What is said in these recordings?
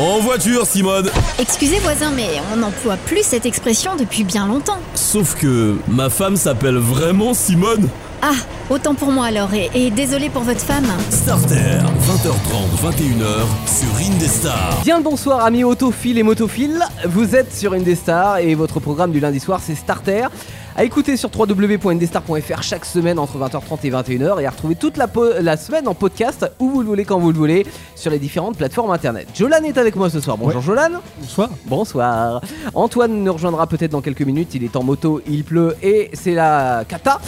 En voiture, Simone Excusez voisin, mais on n'emploie plus cette expression depuis bien longtemps. Sauf que ma femme s'appelle vraiment Simone Ah, autant pour moi alors, et, et désolé pour votre femme. Starter, 20h30, 21h, sur Indestar. Bien le bonsoir amis autophiles et motophiles, vous êtes sur Indestar et votre programme du lundi soir c'est Starter. À écouter sur www.indestar.fr chaque semaine entre 20h30 et 21h et à retrouver toute la, semaine en podcast où vous le voulez quand vous le voulez sur les différentes plateformes internet. Jolan est avec moi ce soir. Bonjour Jolan. Bonsoir. Bonsoir. Antoine nous rejoindra peut-être dans quelques minutes. Il est en moto, il pleut et c'est la cata.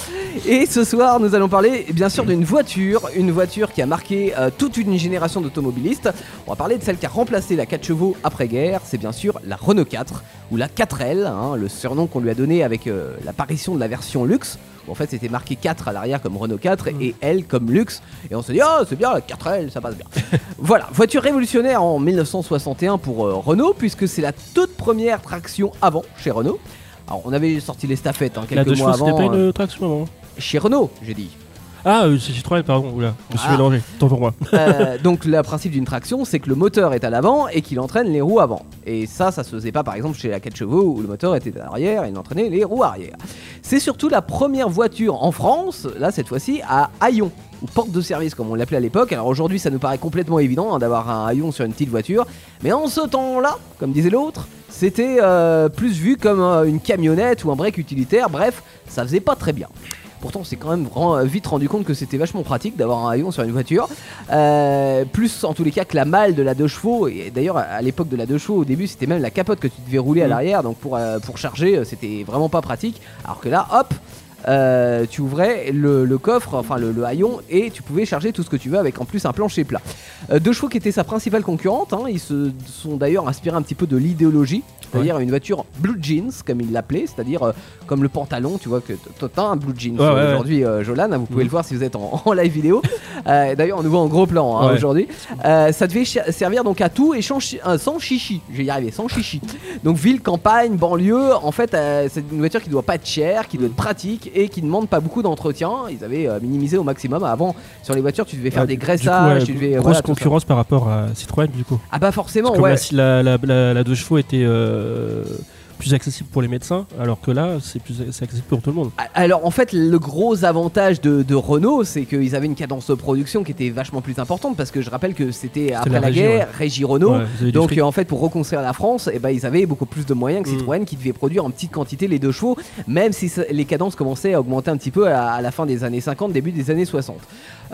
Et ce soir, nous allons parler bien sûr d'une voiture, une voiture qui a marqué euh, toute une génération d'automobilistes. On va parler de celle qui a remplacé la 4 chevaux après-guerre. C'est bien sûr la Renault 4 ou la 4L, hein, le surnom qu'on lui a donné avec euh, l'apparition de la version luxe. où En fait, c'était marqué 4 à l'arrière comme Renault 4 et L comme luxe. Et on se dit, oh, c'est bien, la 4L, ça passe bien. voilà, voiture révolutionnaire en 1961 pour euh, Renault, puisque c'est la toute première traction avant chez Renault. Alors, on avait sorti les staffettes hein, La quelques deux mois chevaux, c'était avant. pas euh, une traction avant chez Renault, j'ai dit. Ah, euh, c'est Citroën, pardon. Oula, je me suis Ah. mélangé. Tant pour moi. Euh, donc le principe d'une traction, c'est que le moteur est à l'avant et qu'il entraîne les roues avant. Et ça, ça se faisait pas par exemple chez la 4 chevaux où le moteur était à l'arrière et il entraînait les roues arrière. C'est surtout la première voiture en France, là cette fois-ci, à haillon ou porte de service comme on l'appelait à l'époque. Alors aujourd'hui, ça nous paraît complètement évident hein, d'avoir un haillon sur une petite voiture, mais en ce temps-là, comme disait l'autre, c'était euh, plus vu comme euh, une camionnette ou un break utilitaire. Bref, ça faisait pas très bien. Pourtant, on s'est quand même ren- vite rendu compte que c'était vachement pratique d'avoir un haillon sur une voiture. Euh, plus en tous les cas que la malle de la 2 chevaux. Et d'ailleurs, à l'époque de la 2 chevaux, au début, c'était même la capote que tu devais rouler à Mm. l'arrière. Donc pour, euh, pour charger, euh, c'était vraiment pas pratique. Alors que là, hop, euh, tu ouvrais le, le coffre, enfin le, le haillon, et tu pouvais charger tout ce que tu veux avec en plus un plancher plat. Euh, deux chevaux qui était sa principale concurrente, hein, ils se sont d'ailleurs inspirés un petit peu de l'idéologie, c'est-à-dire une voiture blue jeans, comme il l'appelait, c'est-à-dire euh, comme le pantalon, tu vois que t'as un blue jeans Ouais, ouais, ouais. aujourd'hui, euh, Jolan, hein, vous pouvez Mhm. le voir si vous êtes en, en live vidéo. D'ailleurs, on nous voit en gros plan hein, aujourd'hui. Ça devait servir donc à tout et sans, sans chichi, je vais y arriver, sans chichi. Donc ville, campagne, banlieue, en fait, c'est une voiture qui doit pas être chère, qui doit être pratique et qui ne demande pas beaucoup d'entretien. Ils avaient euh, minimisé au maximum. Avant, sur les voitures, tu devais faire Ah, des du coup, graissages, ouais, tu devais grosse voilà, concurrence par rapport à Citroën, du coup. Ah bah forcément, ouais. la, la, la, la deux chevaux était euh, plus accessible pour les médecins, alors que là, c'est plus accessible pour tout le monde. Alors en fait le gros avantage de, de Renault c'est qu'ils avaient une cadence de production qui était vachement plus importante parce que je rappelle que c'était après la, la régie, guerre, Régie Renault. Ouais, avez du Donc en fait pour reconstruire la France eh ben, ils avaient beaucoup plus de moyens que Mm. Citroën qui devait produire en petite quantité les deux chevaux même si ça- les cadences commençaient à augmenter un petit peu à, à la fin des années 50 début des années 60.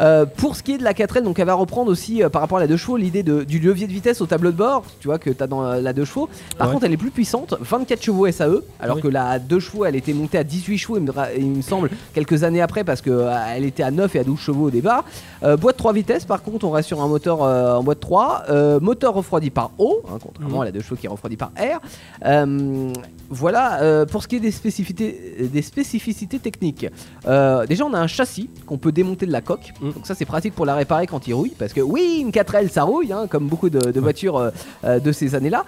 Euh, pour ce qui est de la 4L donc elle va reprendre aussi euh, par rapport à la deux chevaux l'idée du levier de vitesse au tableau de bord tu vois que tu as dans euh, la deux chevaux. Par Ouais. contre elle est plus puissante 24 chevaux SAE alors Oui. que la deux chevaux elle était montée à 18 chevaux il me, dra- il me semble quelques années après parce que euh, était à 9 et à 12 chevaux au départ. Euh, boîte 3 vitesses par contre on reste sur un moteur euh, en boîte 3. Euh, moteur refroidi par eau, hein, contrairement Mhm. à la deux chevaux qui est refroidi par air. Voilà, pour ce qui est des spécificités, des spécificités techniques. Déjà on a un châssis qu'on peut démonter de la coque. Mhm. Donc ça c'est pratique pour la réparer quand il rouille. Parce que oui, une 4L ça rouille, hein, comme beaucoup de, de voitures de ces années-là.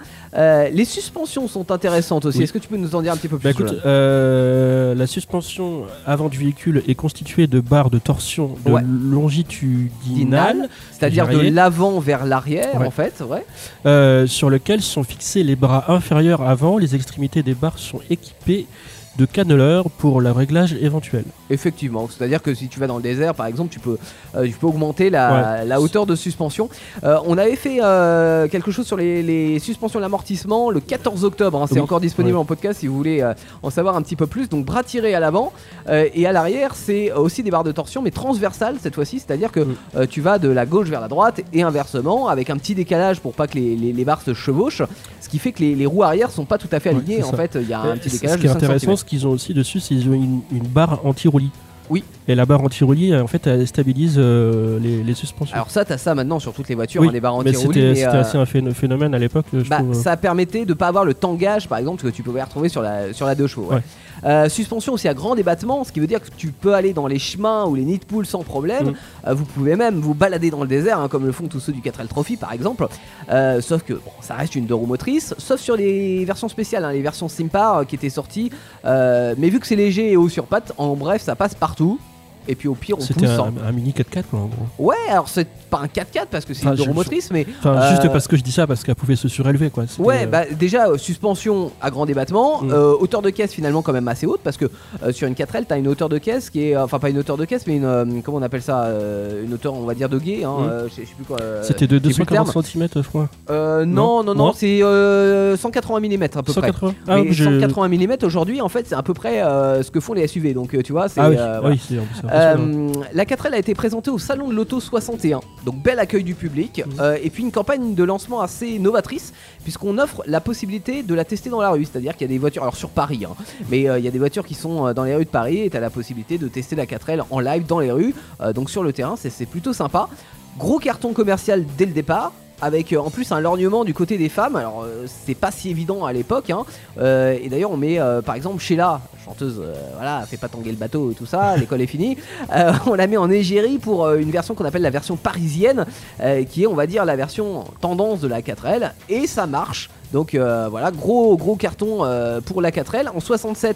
Les suspensions sont intéressantes aussi. Oui. Est-ce que tu peux nous en dire un petit peu plus Bah écoute, Jolan euh, la suspension avant du véhicule est constituée de barres de torsion de Ouais. longitudinales C'est-à-dire de l'avant vers l'arrière Ouais. en fait, ouais. euh, sur lesquelles sont fixés les bras inférieurs avant. Les extrémités des barres sont équipées de canneleurs pour le réglage éventuel. Effectivement, c'est-à-dire que si tu vas dans le désert, par exemple, tu peux, euh, tu peux augmenter la, la hauteur de suspension. Euh, on avait fait euh, quelque chose sur les, les suspensions d'amortissement le 14 octobre. hein, c'est Oui, encore disponible ouais. en podcast si vous voulez en savoir un petit peu plus. Donc bras tirés à l'avant et à l'arrière, c'est aussi des barres de torsion, mais transversales cette fois-ci. C'est-à-dire que Mm. tu vas de la gauche vers la droite et inversement, avec un petit décalage pour pas que les, les- les barres se chevauchent. Ce qui fait que les, les roues arrière sont pas tout à fait alignées. en fait, il y a un petit décalage. Ce qui est de 5 intéressant. Ce qu'ils ont aussi dessus, c'est qu'ils ont une, une barre anti-roulis. Oui. Et la barre anti-roulis, en fait, elle stabilise euh, les, les suspensions. Alors ça, t'as ça maintenant sur toutes les voitures, Oui, hein, les barres anti-roulis. c'était euh, assez un phé- phénomène à l'époque, bah, ça permettait de pas avoir le tangage, par exemple, que tu pouvais retrouver sur la, sur la deux chevaux. ouais. Ouais. Euh, suspension aussi à grand débattement, ce qui veut dire que tu peux aller dans les chemins ou les nids de poules sans problème. Mm. Euh, vous pouvez même vous balader dans le désert, hein, comme le font tous ceux du 4L Trophy par exemple. Euh, sauf que bon, ça reste une deux roues motrices, sauf sur les versions spéciales, hein, les versions Simpar euh, qui étaient sorties. Euh, mais vu que c'est léger et haut sur pattes, en bref, ça passe partout. tu et puis au pire on C'était pousse. un, un mini 4x4 quoi, en gros. Ouais, alors c'est pas un 4x4 parce que c'est Enfin, une je- euromotrice, mais Enfin, Euh, juste parce que je dis ça, parce qu'elle pouvait se surélever quoi. C'était, Ouais, euh, bah déjà euh, suspension à grand débattement, Mm. euh, hauteur de caisse finalement quand même assez haute parce que euh, sur une 4L t'as une hauteur de caisse qui est, enfin pas une hauteur de caisse mais une, euh, comment on appelle ça, euh, une hauteur on va dire de guet, hein, Mm. euh, je sais je sais plus quoi. euh, C'était de j'ai plus le terme. 240 cm, je crois. Euh, non, non, non, Non. c'est euh, 180 mm à peu près. 180 Ah, mais j'ai- 180 mm aujourd'hui en fait c'est à peu près euh, ce que font les SUV donc euh, tu vois c'est Ah oui, euh, ah oui, c'est en plus, c'est impressionnant. Euh, la 4L a été présentée au salon de l'auto 61, donc bel accueil du public, euh, et puis une campagne de lancement assez novatrice, puisqu'on offre la possibilité de la tester dans la rue, c'est-à-dire qu'il y a des voitures, alors sur Paris, hein, mais euh, il y a des voitures qui sont dans les rues de Paris, et tu as la possibilité de tester la 4L en live dans les rues, donc sur le terrain, c'est plutôt sympa. Gros carton commercial dès le départ. Avec euh, en plus un lorgnement du côté des femmes, alors euh, c'est pas si évident à l'époque, hein. Euh, et d'ailleurs on met par exemple Sheila, chanteuse, voilà, fait pas tanguer le bateau et tout ça, l'école est finie, on la met en égérie pour une version qu'on appelle la version parisienne, qui est on va dire la version tendance de la 4L, et ça marche. Donc voilà, gros gros carton pour la 4L. En 67,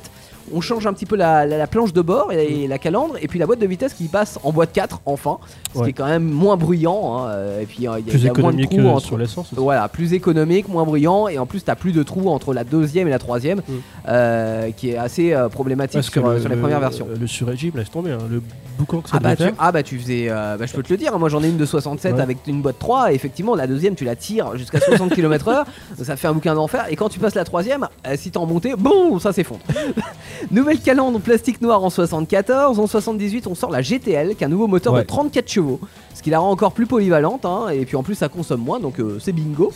on change un petit peu la, la- la planche de bord et, et la calandre, et puis la boîte de vitesse qui passe en boîte 4 enfin, ce qui est quand même moins bruyant. hein, euh, et puis euh, il y a, Plus y a moins de économique trous entre- sur l'essence voilà, plus économique, moins bruyant, et en plus t'as plus de trous entre la deuxième et la troisième, Mm. euh, qui est assez euh, problématique Parce sur, le- sur les premières versions. Le sur-régime, laisse tomber. hein. Le boucan que ça Ah bah, tu, ah bah tu faisais, euh, bah je peux te le dire, moi j'en ai une de 67 Ouais. avec une boîte 3 et effectivement la deuxième tu la tires jusqu'à 60 km/h, ça fait un bouquin d'enfer et quand tu passes la troisième, si t'es en montée, boum, ça s'effondre. Nouvelle calandre plastique noir en 74, en 78 on sort la GTL qui est un nouveau moteur Ouais. de 34 chevaux, ce qui la rend encore plus polyvalente hein, et puis en plus ça consomme moins donc euh, c'est bingo.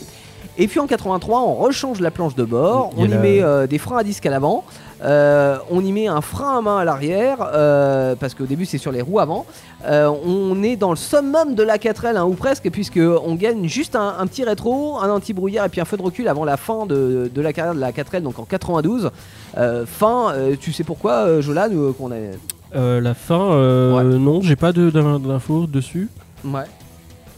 Et puis en 83 on rechange la planche de bord, y on y met euh, des freins à disque à l'avant. Euh, on y met un frein à main à l'arrière euh, parce qu'au début c'est sur les roues avant. Euh, on est dans le summum de la 4L hein, ou presque puisque on gagne juste un, un petit rétro, un anti-brouillard et puis un feu de recul avant la fin de, de la carrière de la 4L donc en 92. Euh, fin, tu sais pourquoi Jolan qu'on a Euh, la fin, euh, non, j'ai pas de- d'infos dessus. Ouais.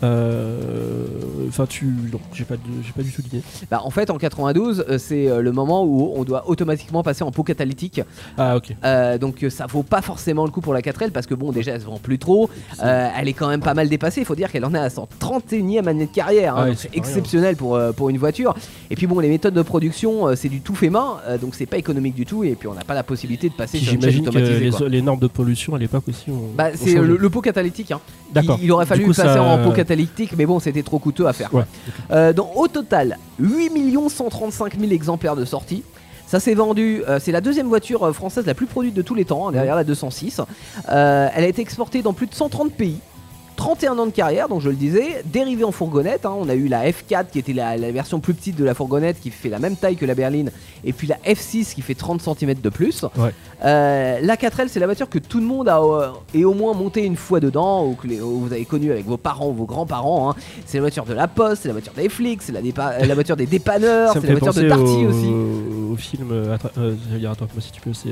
Euh, Enfin, tu. Non, j'ai pas, de- j'ai pas du tout d'idée. Bah, en fait en 92 euh, c'est euh, le moment où on doit automatiquement passer en pot catalytique. Ah, ok. Euh, donc ça vaut pas forcément le coup pour la 4L parce que bon déjà elle se vend plus trop. Euh, elle est quand même pas mal dépassée. Il faut dire qu'elle en est à son 31e année de carrière. hein, ouais, c'est exceptionnel pour, euh, pour une voiture. Et puis bon les méthodes de production c'est du tout fait main donc c'est pas économique du tout et puis on n'a pas la possibilité de passer sur une J'imagine que les, les normes de pollution à l'époque aussi. Bah, c'est le, le pot catalytique. Hein. D'accord. Il, il aurait fallu coup, passer ça- en pot catalytique, mais bon, c'était trop coûteux à faire. Ouais. Euh, donc, au total, 8 135 000 exemplaires de sortie. Ça s'est vendu, euh, c'est la deuxième voiture euh, française la plus produite de tous les temps, hein, derrière la 206. Euh, elle a été exportée dans plus de 130 pays. 31 ans de carrière, donc je le disais, dérivée en fourgonnette. hein. On a eu la F4 qui était la, la version plus petite de la fourgonnette qui fait la même taille que la berline, et puis la F6 qui fait 30 cm de plus. Ouais. Euh, la 4L, c'est la voiture que tout le monde a euh, et au moins monté une fois dedans, ou que les- ou vous avez connu avec vos parents ou vos grands-parents. hein. C'est la voiture de la Poste, c'est la voiture des flics, c'est la, euh, la voiture des dépanneurs, c'est la voiture de au, aussi. au film. j'allais dire, attends, moi si tu peux, c'est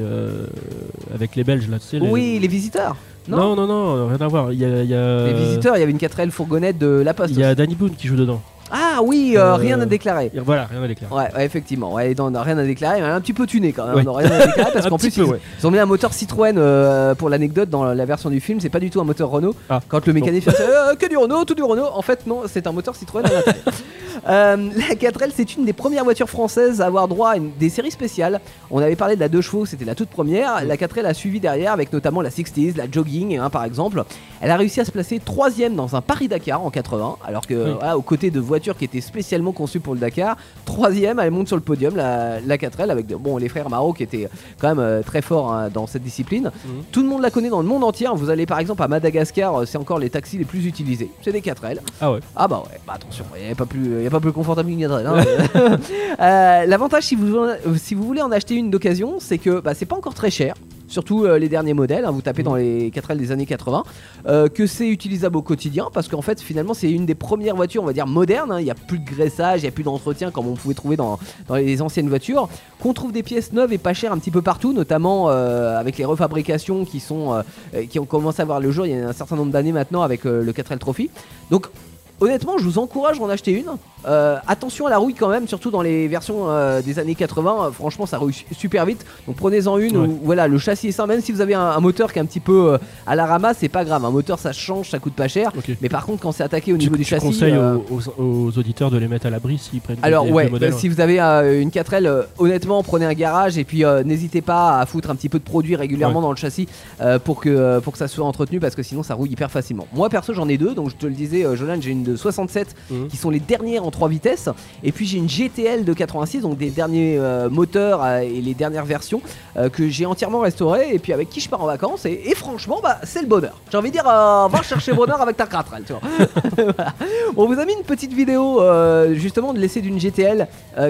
avec les Belges là, tu sais. les- Oui, les visiteurs. Non, non, non, rien à voir. Il y a, il y a- Les visiteurs, il y avait une 4L fourgonnette de la Poste. Il y a. Danny Boone qui joue dedans. Ah oui, euh, Euh, rien à déclarer. Voilà, rien à déclarer. Ouais, ouais, effectivement. Ouais, on n'a rien à déclarer, un petit peu tuné quand même. Ouais. On n'a rien à déclarer parce qu'en plus, peu, ils, ouais. ils ont mis un moteur Citroën euh, pour l'anecdote dans la version du film. C'est pas du tout un moteur Renault. Ah, Quand le mécanicien fait euh, que du Renault, tout du Renault. En fait, non, c'est un moteur Citroën à l'intérieur. Euh, la 4L, c'est une des premières voitures françaises à avoir droit à une, des séries spéciales. On avait parlé de la 2 chevaux, c'était la toute première. La 4L a suivi derrière avec notamment la 60s, la Jogging hein, par exemple. Elle a réussi à se placer troisième dans un Paris-Dakar en 80, alors que Oui. voilà, aux côtés de voitures qui étaient spécialement conçues pour le Dakar, troisième, elle monte sur le podium, la, la 4L, avec bon, les frères Marot qui étaient quand même euh, très forts hein, dans cette discipline. Mhm. Tout le monde la connaît dans le monde entier. Vous allez par exemple à Madagascar, euh, c'est encore les taxis les plus utilisés. C'est des 4L. Ah ouais. Ah bah ouais, bah attention, il n'y a, pas plus- y a pas plus confortable qu'une 4L. hein. Euh, L'avantage si vous, si vous voulez en acheter une d'occasion, c'est que bah, c'est pas encore très cher. Surtout euh, les derniers modèles, hein, vous tapez dans les 4L des années 80, euh, que c'est utilisable au quotidien parce qu'en fait finalement c'est une des premières voitures on va dire modernes, hein. il n'y a plus de graissage, il n'y a plus d'entretien comme on pouvait trouver dans, dans les anciennes voitures, qu'on trouve des pièces neuves et pas chères un petit peu partout, notamment euh, avec les refabrications qui, sont, qui ont commencé à voir le jour il y a un certain nombre d'années maintenant avec le 4L Trophy. Donc honnêtement, je vous encourage à en acheter une. Euh, attention à la rouille quand même, surtout dans les versions euh, des années 80. euh, franchement, ça rouille su- super vite. Donc prenez-en une. Ouais. où, voilà, le châssis est sain. Même si vous avez un, un moteur qui est un petit peu à la ramasse, c'est pas grave. Un moteur, ça change, ça coûte pas cher. Mais par contre, quand c'est attaqué au Tu, niveau du châssis. conseilles euh, aux, auditeurs de les mettre à l'abri s'ils prennent des- alors des ouais, vieux modèles, bah, si vous avez une 4L, euh, honnêtement, prenez un garage et puis n'hésitez pas à foutre un petit peu de produit régulièrement Ouais. dans le châssis pour que pour que ça soit entretenu parce que sinon ça rouille hyper facilement. Moi perso j'en ai deux, donc je te le disais, Jolan, j'ai une de 67 Mhm. qui sont les dernières en 3 vitesses et puis j'ai une GTL de 86, donc des derniers euh, moteurs euh, et les dernières versions euh, que j'ai entièrement restaurées et puis avec qui je pars en vacances et, et franchement bah c'est le bonheur. J'ai envie de dire, va chercher bonheur avec ta 4L, tu vois. Voilà. On vous a mis une petite vidéo justement de l'essai d'une GTL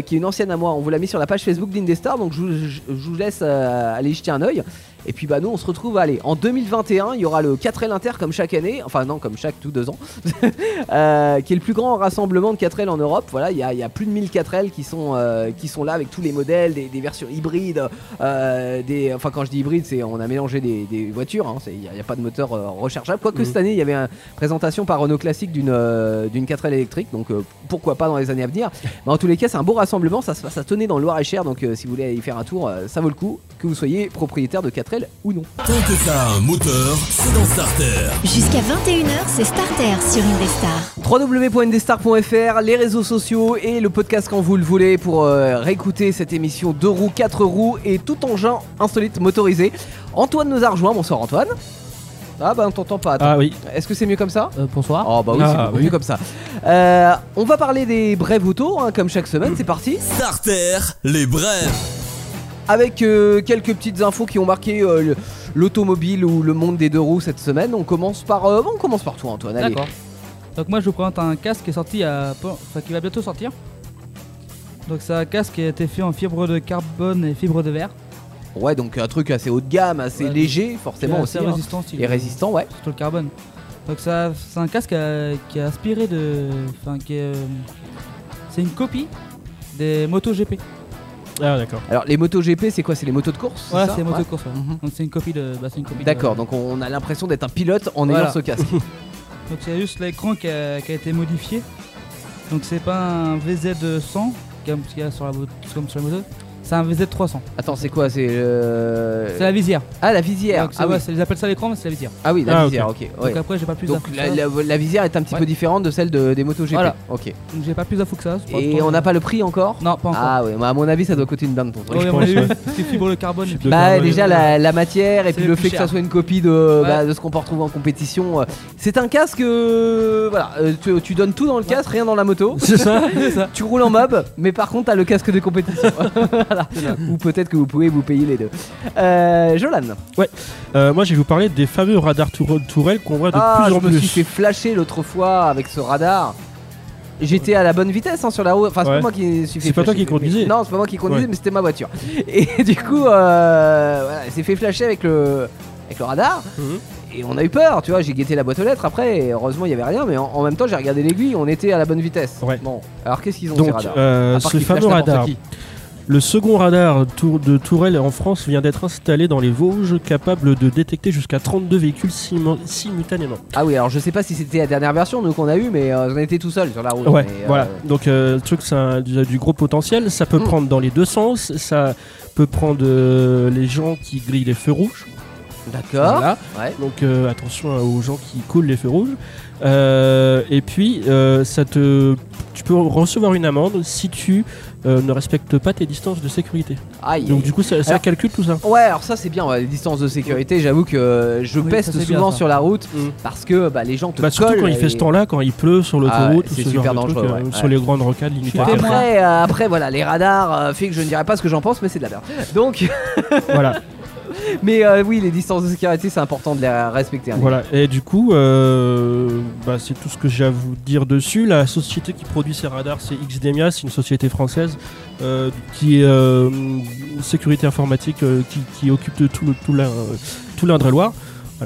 qui est une ancienne à moi. On vous l'a mis sur la page Facebook d'Indestar, donc je, vous- je- je vous laisse aller jeter un oeil. Et puis bah nous on se retrouve allez en 2021 il y aura le 4L Inter comme chaque année enfin non comme chaque tous deux ans euh, qui est le plus grand rassemblement de 4L en Europe. Voilà il y a, il y a plus de 1000 4L qui sont euh, qui sont là avec tous les modèles des, des versions hybrides euh, des enfin quand je dis hybride c'est on a mélangé des, des voitures hein, il n'y a, pas de moteur rechargeable. Quoique Mhm. cette année il y avait une présentation par Renault Classique d'une euh, d'une 4L électrique donc pourquoi pas dans les années à venir. Mais en tous les cas c'est un beau rassemblement ça à Tenay dans le Loir-et-Cher donc si vous voulez y faire un tour ça vaut le coup que vous soyez propriétaire de 4L ou non Tant que ça a un moteur, c'est dans Starter. Jusqu'à 21h, c'est Starter sur Indestar. www.indestar.fr, les réseaux sociaux et le podcast quand vous le voulez pour euh, réécouter cette émission 2 roues, 4 roues et tout engin insolite motorisé. Antoine nous a rejoint, bonsoir Antoine. Ah bah on t'entend pas, attends. Ah oui, Est-ce que c'est mieux comme ça Euh, bonsoir. Oh bah oui, Ah, c'est beaucoup oui. mieux comme ça. Euh, on va parler des brèves auto, hein, comme chaque semaine, c'est parti. Starter, les brèves. Avec euh, quelques petites infos qui ont marqué euh, le- l'automobile ou le monde des deux roues cette semaine. On commence par, euh, on commence par toi Antoine. Allez. D'accord. Donc moi je vous présente un casque qui est sorti à... enfin qui va bientôt sortir. Donc c'est un casque qui a été fait en fibre de carbone et fibre de verre. Ouais, donc un truc assez haut de gamme, assez Ouais. léger, forcément est aussi. assez hein. résistant aussi, Et résistant, ouais. Surtout le carbone. Donc ça, c'est un casque qui a inspiré de... Enfin qui est... C'est une copie des motos GP. Ah d'accord. Alors les motos GP, c'est quoi? C'est les motos de course Voilà, c'est les motos de course. ouais. Mhm. Donc c'est une copie de... Bah, c'est une copie de- D'accord, donc on a l'impression d'être un pilote en Voilà. ayant ce casque. Donc c'est juste l'écran qui a, qui a été modifié. Donc c'est pas un VZ100 comme ce qu'il y a sur la, mo- comme sur la moto. C'est un VZ300. Attends, c'est quoi C'est euh... C'est la visière. Ah, la visière. Donc, c'est- Ah oui. ouais, c'est- ils appellent ça l'écran, mais c'est la visière. ah oui, la Ah, visière, ok. ouais. Donc après j'ai pas plus Donc d'infos que la, ça. la- la visière est un petit Ouais. peu différente de celle de- des motos GP. Voilà. Ok. Donc j'ai pas plus d'infos que ça. c'est pas Et trop- on n'a pas le prix encore Non, pas encore. Ah ouais, bah, à mon avis, ça doit coûter une blinde ton truc. Ouais, je ouais. c'est fibre de carbone. et puis- De Bah carbone, déjà ouais. la, la matière et C'est puis le le plus fait que ça cher. soit une copie de, Ouais. bah, de ce qu'on peut retrouver en compétition. euh, C'est un casque, euh, voilà, euh, tu, tu donnes tout dans le casque, rien dans la moto. C'est ça Tu roules en mob, mais par contre t'as le casque de compétition. Voilà. Ou peut-être que vous pouvez vous payer les deux. Euh, Jolan. Euh, Moi je vais vous parler des fameux radars tour- tourelles qu'on voit de Ah, plus je en me plus. suis fait flasher l'autre fois avec ce radar. J'étais à la bonne vitesse hein, sur la route. Enfin, c'est Ouais. pas moi qui me suis fait C'est pas toi qui conduisais. Non, c'est pas moi qui conduisais, Ouais. mais c'était ma voiture. Et du coup, euh, voilà, s'est fait flasher avec le, avec le radar. Mhm. Et on a eu peur, tu vois. J'ai guetté la boîte aux lettres après. Et heureusement, il y avait rien. Mais en, en même temps, j'ai regardé l'aiguille. On était à la bonne vitesse. Ouais. Bon, alors qu'est-ce qu'ils ont ces Donc radars? euh, ce fameux radar, qui. Le second radar de tourelle en France vient d'être installé dans les Vosges, capable de détecter jusqu'à 32 véhicules simu- simultanément. Ah oui, alors je sais pas si c'était la dernière version nous qu'on a eu, mais euh, j'en étais tout seul sur la route. Ouais, mais, euh, voilà. Donc euh, le truc, ça a du, du gros potentiel. Ça peut Mm. prendre dans les deux sens. Ça peut prendre les gens qui grillent les feux rouges. D'accord. Voilà. Ouais. Donc euh, attention aux gens qui coulent les feux rouges. Euh, et puis, euh, ça te, tu peux recevoir une amende si tu euh, ne respectes pas tes distances de sécurité. Aïe. Donc du coup, ça, ça Alors- calcule tout ça. Ouais, alors ça c'est bien, ouais, les distances de sécurité. J'avoue que euh, je Oui, peste ça, c'est bien, souvent sur la route Mm. parce que bah, les gens te Bah, surtout collent. quand il fait ce temps-là, quand il pleut sur Ah l'autoroute, ou c'est ce super truc, dangereux, euh, ouais. sur les grandes rocades. Après, après voilà, les radars fait que je ne dirais pas ce que j'en pense, mais c'est de la merde. Donc, voilà, mais euh, oui, les distances de sécurité, c'est important de les respecter. hein. voilà. Et du coup, euh, bah, c'est tout ce que j'ai à vous dire dessus. La société qui produit ces radars, c'est XDemia, c'est une société française euh, qui est euh, sécurité informatique euh, qui, qui occupe de tout le tout l'In- euh, tout l'Indre-et-Loire.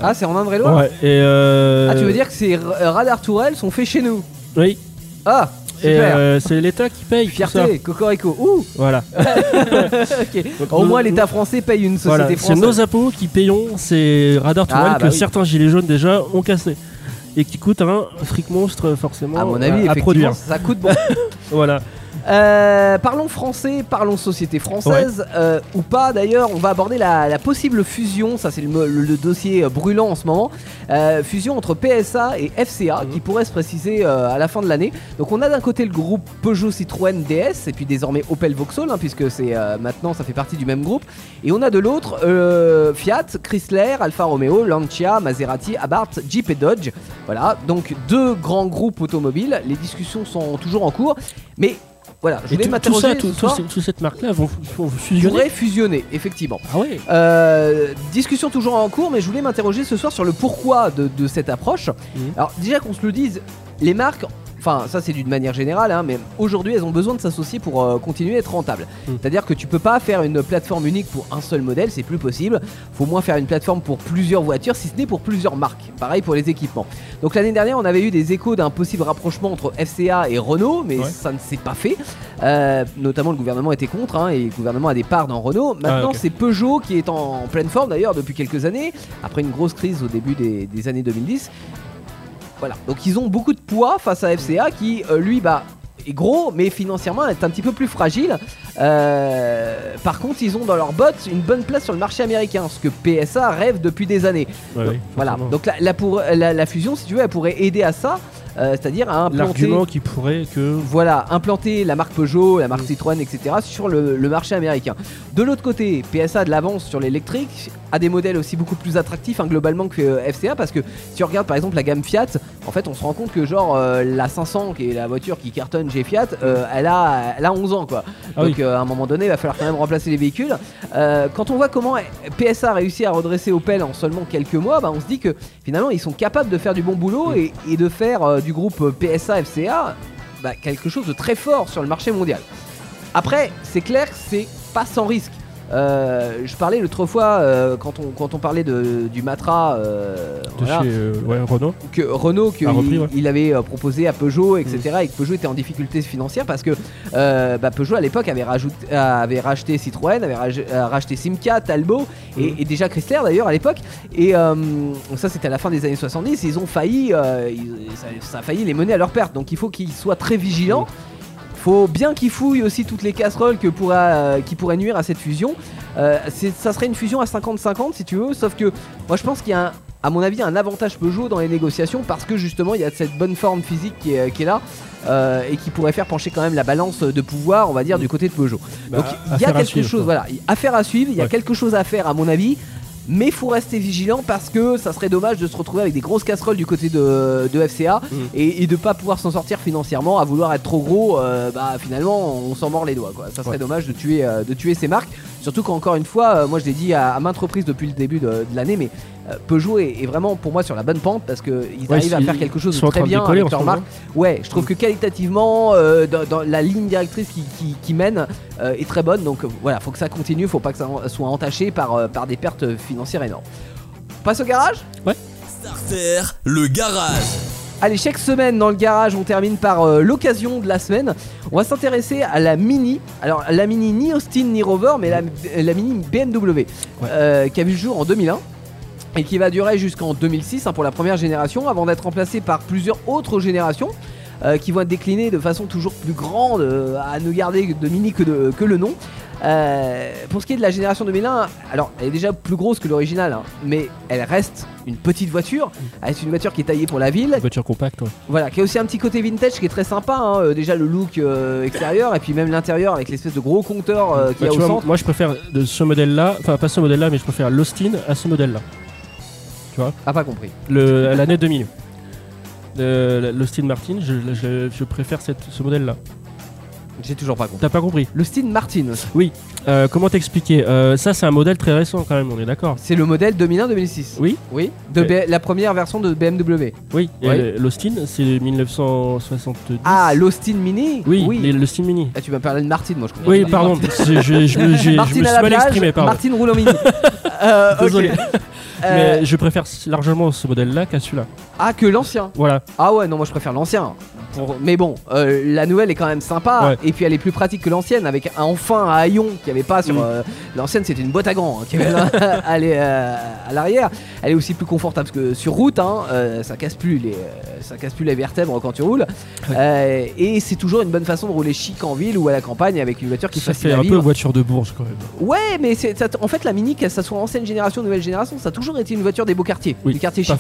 Ah, c'est en Indre-et-Loire Ouais, et euh, Ah, tu veux dire que ces ra- radars tourelles sont faits chez nous? Oui. Ah, Et euh, c'est l'État qui paye. tout ça. Fierté, cocorico. Ouh, Voilà. Donc, Au nous- moins, l'État français paye une Voilà, société c'est française. nos impôts qui payons ces radars Ah, bah que oui. certains gilets jaunes déjà ont cassés. et qui coûte un fric monstre forcément À mon avis, à, à produire. ça coûte bon. Voilà. Euh, parlons français, parlons société française, euh, ou pas d'ailleurs, on va aborder la, la possible fusion, ça c'est le, mo- le- le dossier euh, brûlant en ce moment, Euh, fusion entre PSA et FCA Mhm. qui pourrait se préciser à la fin de l'année. Donc on a d'un côté le groupe Peugeot Citroën DS et puis désormais Opel Vauxhall hein, puisque c'est maintenant ça fait partie du même groupe. Et on a de l'autre Fiat, Chrysler, Alfa Romeo, Lancia, Maserati, Abarth, Jeep et Dodge. Voilà, donc deux grands groupes automobiles. Les discussions sont toujours en cours, mais voilà, je voulais tout, tout m'interroger ça, ce tout, tout toute cette marque-là vont, vont fusionner. pourrait fusionner, effectivement. Ah ouais. Euh, discussion toujours en cours, mais je voulais m'interroger ce soir sur le pourquoi de, de cette approche. Mhm. Alors déjà qu'on se le dise, les marques, enfin ça c'est d'une manière générale, hein, mais aujourd'hui elles ont besoin de s'associer pour euh, continuer à être rentables. Mhm. C'est-à-dire que tu peux pas faire une plateforme unique pour un seul modèle, c'est plus possible. Faut moins faire une plateforme pour plusieurs voitures, si ce n'est pour plusieurs marques. Pareil pour les équipements. Donc l'année dernière, on avait eu des échos d'un possible rapprochement entre FCA et Renault, mais Ouais. ça ne s'est pas fait. Euh, notamment le gouvernement était contre, hein, et le gouvernement a des parts dans Renault. Maintenant, ok. c'est Peugeot qui est en pleine forme d'ailleurs depuis quelques années, après une grosse crise au début des, des années 2010. Voilà, donc ils ont beaucoup de poids face à FCA qui, euh, lui, bah, est gros, mais financièrement est un petit peu plus fragile. Euh, par contre, ils ont dans leur bottes une bonne place sur le marché américain, ce que PSA rêve depuis des années. Ouais, Donc, voilà, donc la, la pour- la- la fusion, si tu veux, elle pourrait aider à ça, euh, c'est-à-dire à implanter. L'argument qui pourrait que Voilà, implanter la marque Peugeot, la marque Mm. Citroën, etc. sur le, le marché américain. De l'autre côté, PSA a de l'avance sur l'électrique, a des modèles aussi beaucoup plus attractifs hein, globalement que euh, FCA parce que si on regarde par exemple la gamme Fiat, en fait on se rend compte que genre euh, la 500 qui est la voiture qui cartonne chez Fiat, euh, elle, a, elle a 11 ans quoi. Ah Donc oui. à un moment donné il va falloir quand même remplacer les véhicules. Quand on voit comment PSA a réussi à redresser Opel en seulement quelques mois, bah, on se dit que finalement ils sont capables de faire du bon boulot et, et de faire du groupe PSA FCA bah, quelque chose de très fort sur le marché mondial. Après, c'est clair que c'est pas sans risque. Euh, je parlais l'autre fois euh, quand, on, quand on parlait de, du Matra euh, de voilà, chez ouais, Renault. que Renault qu'il A repris, ouais. il avait proposé à Peugeot etc et que Peugeot était en difficulté financière parce que bah, Peugeot à l'époque avait, rajouté- avait racheté Citroën avait raj- racheté Simca Talbot et, Mhm. et déjà Chrysler d'ailleurs à l'époque et ça c'était à la fin des années 70 ils ont failli ils- ça, ça a failli les mener à leur perte donc il faut qu'ils soient très vigilants faut bien qu'ils fouillent aussi toutes les casseroles que pourra, euh, qui pourraient nuire à cette fusion. Euh, ça serait une fusion à 50-50 si tu veux, sauf que moi je pense qu'il y a un- à mon avis un avantage Peugeot dans les négociations parce que justement il y a cette bonne forme physique qui est, qui est là euh, et qui pourrait faire pencher quand même la balance de pouvoir on va dire du côté de Peugeot. Bah, Donc il y a quelque suivre, chose, quoi. voilà, affaire à suivre, il y a Ouais. quelque chose à faire à mon avis. Mais faut rester vigilant parce que ça serait dommage de se retrouver avec des grosses casseroles du côté de, de FCA Mm. et, et de pas pouvoir s'en sortir financièrement à vouloir être trop gros. euh, bah finalement on s'en mord les doigts quoi. Ça serait Ouais. dommage de tuer, euh, de tuer ces marques. Surtout qu'encore une fois, euh, moi je l'ai dit à, à maintes reprises depuis le début de, de l'année, mais euh, Peugeot est, est vraiment pour moi sur la bonne pente parce qu'ils Ouais, arrivent à faire quelque chose de très bien décoller avec leur marque. Ouais, je trouve que qualitativement, euh, dans, dans la ligne directrice qui, qui- qui mène euh, est très bonne. Donc voilà, faut que ça continue, faut pas que ça en- soit entaché par, euh, par des pertes financières énormes. On passe au garage? Starter, le garage. Allez, chaque semaine dans le garage, on termine par euh, l'occasion de la semaine. On va s'intéresser à la Mini. Alors, la Mini ni Austin ni Rover, mais la, la Mini BMW, euh, qui a vu le jour en 2001 et qui va durer jusqu'en 2006 hein, pour la première génération, avant d'être remplacée par plusieurs autres générations. Euh, qui vont être déclinées de façon toujours plus grande, euh, à ne garder de Mini que, de- que le nom. Euh, pour ce qui est de la génération 2001, alors elle est déjà plus grosse que l'original, hein, mais elle reste une petite voiture. Elle est une voiture qui est taillée pour la ville, Une voiture compacte. ouais. voilà, qui a aussi un petit côté vintage qui est très sympa. hein, déjà le look euh, extérieur et puis même l'intérieur avec l'espèce de gros compteur euh, qu'il y Bah, a tu au vois, centre. moi je préfère de ce modèle-là, enfin pas ce modèle-là, mais je préfère l'Austin à ce modèle-là. Ah, pas compris. À L'année 2000. Le- L'Austin Martin, je, je- je préfère cette- ce modèle-là. J'ai toujours pas compris. T'as pas compris Le Steam Martin, Euh, Comment t'expliquer? Euh, Ça, c'est un modèle très récent quand même, on est d'accord c'est le modèle 2001-2006. Oui, Oui. De. B- la première version de BMW. oui. Et Ouais. le- l'Austin, c'est 1970. Ah, l'Austin Mini? Oui, Oui. les- l'Austin Mini. Ah, tu m'as parlé de Martin, moi je comprends. Oui, pardon, je, je- je me, j'ai- je Martin me à suis la mal plage, exprimé, pardon. Martin roule en Mini. Euh, ok. Désolé. Euh, Mais je préfère largement ce modèle-là qu'à celui-là. Ah, que l'ancien. Voilà. Ah ouais, non, moi je préfère l'ancien. Mais bon, euh, la nouvelle est quand même sympa Ouais. et puis elle est plus pratique que l'ancienne avec un enfin un haillon qu'il n'y avait pas sur Mm. euh, l'ancienne. C'était une boîte à gants hein, qui avait à euh, à l'arrière. Elle est aussi plus confortable parce que sur route, hein, ça casse plus les, ça casse plus les vertèbres quand tu roules. Et c'est toujours une bonne façon de rouler chic en ville ou à la campagne avec une voiture qui Ça facile fait à un vivre. peu voiture de bourge quand même. Ouais, mais ça- en fait la Mini, que ça soit ancienne génération, nouvelle génération, ça a toujours été une voiture des beaux quartiers, Oui, des quartiers chics.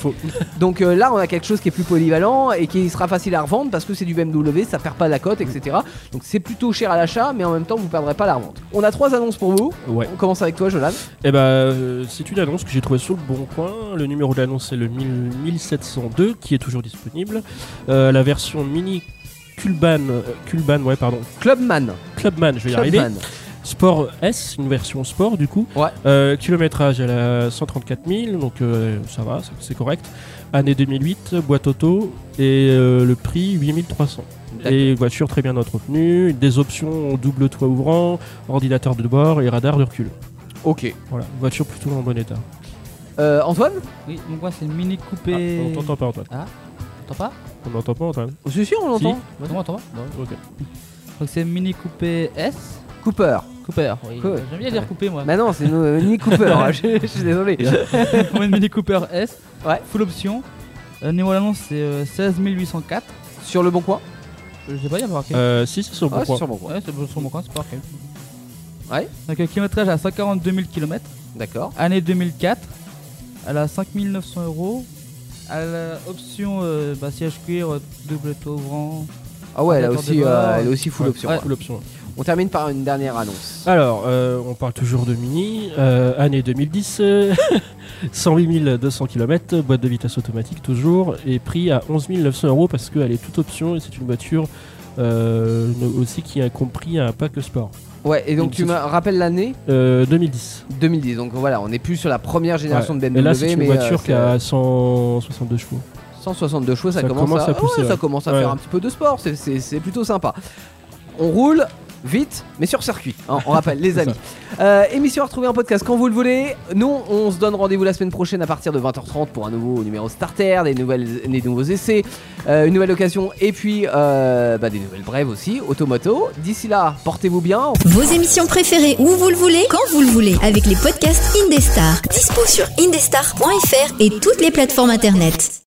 Donc là, on a quelque chose qui est plus polyvalent et qui sera facile à revendre parce que c'est du BMW, ça perd pas la cote, etc. Donc c'est plutôt cher à l'achat, mais en même temps, vous perdrez pas la revente. On a trois annonces pour vous. Ouais. On commence avec toi, Jolan. Eh ben, euh, c'est une annonce que j'ai trouvée sur le bon coin. Le numéro de l'annonce c'est le 1000 1702 qui est toujours disponible. Euh, la version mini Kulban, euh, Kulban, ouais, pardon, Clubman. Clubman, je vais y arriver. Clubman. Sport S, une version sport du coup. Ouais. Euh, kilométrage, elle a 134 000, donc euh, ça va, c'est correct. Année 2008, boîte auto, et euh, le prix 8300. Et voiture très bien entretenue, des options double toit ouvrant, ordinateur de bord et radar de recul. Ok. Voilà, voiture plutôt en bon état. Euh, Antoine? Oui, donc moi c'est une mini Ah, coupé. on t'entend pas Antoine. T'entends pas? On n'entend pas Antoine. Oh, C'est sûr, on l'entend. Comment t'entends pas? Non, ok. Donc c'est une mini coupé S. Cooper. Cooper, oui. Cool. J'aime bien dire coupé moi. Bah non, c'est une Mini Cooper. hein, je, je suis désolé. une mini Cooper S. Ouais. Full option. Euh, niveau d'annonce c'est euh, 16 804. Sur le bon coin. Je sais pas, il y a pas marqué. Euh, si, c'est sur le bon Ouais, c'est coin. sur le bon coin. Ouais, c'est sur mon coin, c'est pas marqué. Ouais. Donc euh, kilométrage à 142 000 km. D'accord. Année 2004. Elle a 5900 euros. Elle a option euh, bah, siège cuir, euh, double toit ouvrant. Ah ouais, elle, a Ordinateur aussi, bord. euh, elle est aussi full Ouais, option. Ouais. Full option. On termine par une dernière annonce. Alors, euh, on parle toujours de Mini. euh, année 2010, euh, 108 200 km, boîte de vitesse automatique toujours, et prix à 11 900 euros parce qu'elle est toute option et c'est une voiture euh, aussi qui a compris un pack sport. Ouais, et donc tu me rappelles l'année Euh, 2010. 2010. Donc voilà, on n'est plus sur la première génération Ouais. de BMW, Et là, c'est une mais voiture euh, qui a 162 chevaux. 162 chevaux, ça, Ça commence, commence à, à pousser, ouais, ça commence à Ouais. faire un petit peu de sport, c'est plutôt sympa. On roule vite, mais sur circuit, hein, on rappelle les amis. Euh, émission à retrouver en podcast quand vous le voulez. Nous, on se donne rendez-vous la semaine prochaine à partir de 20h30 pour un nouveau numéro starter, des, nouvelles, des nouveaux essais, euh, une nouvelle occasion et puis euh, bah, des nouvelles brèves aussi, automoto. D'ici là, portez-vous bien. Vos émissions préférées où vous le voulez, quand vous le voulez, avec les podcasts Indestar. Dispo sur indestar.fr et toutes les plateformes internet.